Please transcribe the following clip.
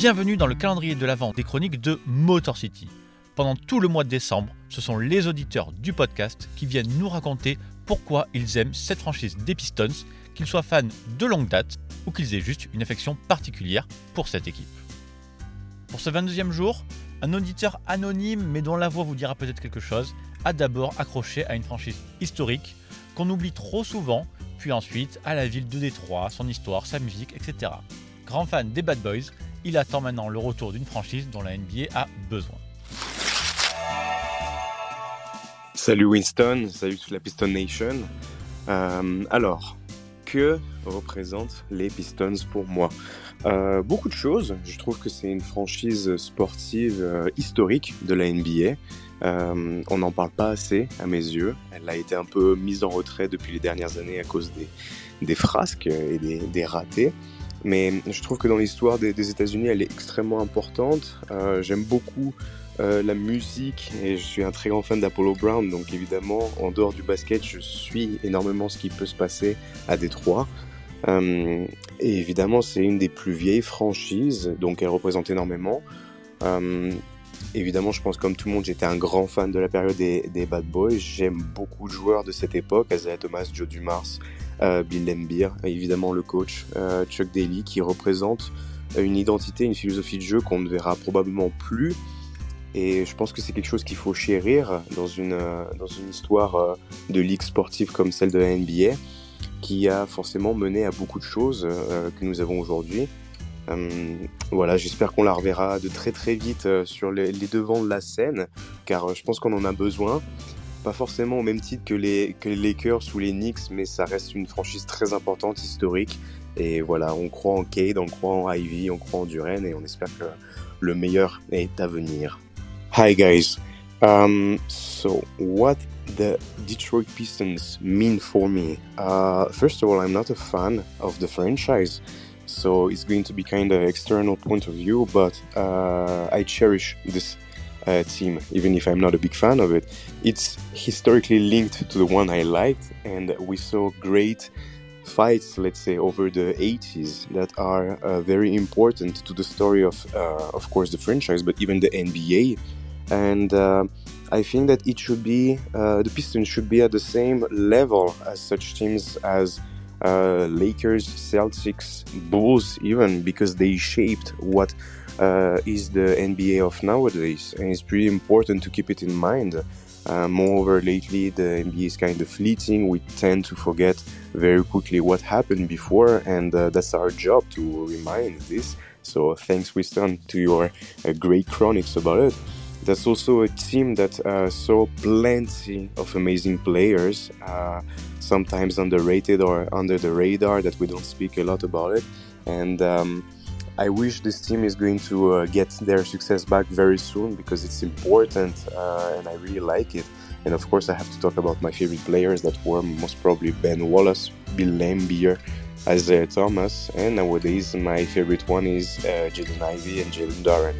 Bienvenue dans le calendrier de l'Avent des chroniques de Motor City. Pendant tout le mois de décembre, ce sont les auditeurs du podcast qui viennent nous raconter pourquoi ils aiment cette franchise des Pistons, qu'ils soient fans de longue date ou qu'ils aient juste une affection particulière pour cette équipe. Pour ce 22e jour, un auditeur anonyme mais dont la voix vous dira peut-être quelque chose a d'abord accroché à une franchise historique qu'on oublie trop souvent, puis ensuite à la ville de Détroit, son histoire, sa musique, etc. Grand fan des Bad Boys, il attend maintenant le retour d'une franchise dont la NBA a besoin. Salut Winston, salut toute la Piston Nation. Euh, alors, que représentent les Pistons pour moi? Euh, Beaucoup de choses. Je trouve que c'est une franchise sportive euh, historique de la NBA. on n'en parle pas assez à mes yeux. Elle a été un peu mise en retrait depuis les dernières années à cause des, frasques et des ratés. Mais je trouve que dans l'histoire des, États-Unis, elle est extrêmement importante. Euh, J'aime beaucoup euh, la musique et je suis un très grand fan d'Apollo Brown. Donc évidemment, en dehors du basket, je suis énormément ce qui peut se passer à Détroit. Euh, et évidemment, c'est une des plus vieilles franchises, donc elle représente énormément. Euh, évidemment, je pense comme tout le monde, j'étais un grand fan de la période des, Bad Boys. J'aime beaucoup de joueurs de cette époque, Isaiah Thomas, Joe Dumas, euh, Bill Lambier, évidemment le coach euh, Chuck Daly, qui représente une identité, une philosophie de jeu qu'on ne verra probablement plus. Et je pense que c'est quelque chose qu'il faut chérir dans une, dans une histoire de ligue sportive comme celle de la NBA, qui a forcément mené à beaucoup de choses que nous avons aujourd'hui. Euh, voilà, j'espère qu'on la reverra de très très vite euh, sur les, devants de la scène, car euh, je pense qu'on en a besoin. Pas forcément au même titre que les, Lakers ou les Knicks, mais ça reste une franchise très importante, historique. Et voilà, on croit en Cade, on croit en Ivy, on croit en Duren, et on espère que le meilleur est à venir. Hi guys. Um, so, what the Detroit Pistons mean for me? Uh, first of all, I'm not a fan of the franchise. So it's going to be kind of external point of view but uh, i cherish this uh, team even if i'm not a big fan of it. It's historically linked to the one i liked and we saw great fights let's say over the 80s that are uh, very important to the story of uh, of course the franchise but even the nba and uh, I think that it should be uh, the Pistons should be at the same level as such teams as uh, Lakers, Celtics, Bulls, even because they shaped what uh, is the NBA of nowadays, and it's pretty important to keep it in mind. Uh, moreover, lately the NBA is kind of fleeting. We tend to forget very quickly what happened before, and uh, that's our job to remind this. So, thanks, Winston, to your uh, great chronics about it. That's also a team that uh, saw plenty of amazing players sometimes underrated or under the radar that we don't speak a lot about it. And um, I wish this team is going to uh, get their success back very soon because it's important uh, and I really like it. And of course, I have to talk about my favorite players that were most probably Ben Wallace, Bill Lambier, Isaiah Thomas, and nowadays my favorite one is uh, Jalen Ivey and Jalen Duran.